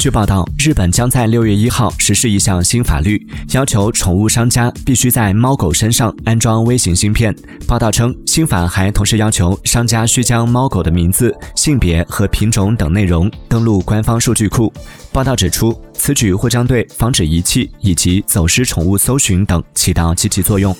据报道日本将在六月一号实施一项新法律要求宠物商家必须在猫狗身上安装微型芯片报道称新法还同时要求商家需将猫狗的名字性别和品种等内容登录官方数据库报道指出此举或将对防止遗弃以及走失宠物搜寻等起到积极作用。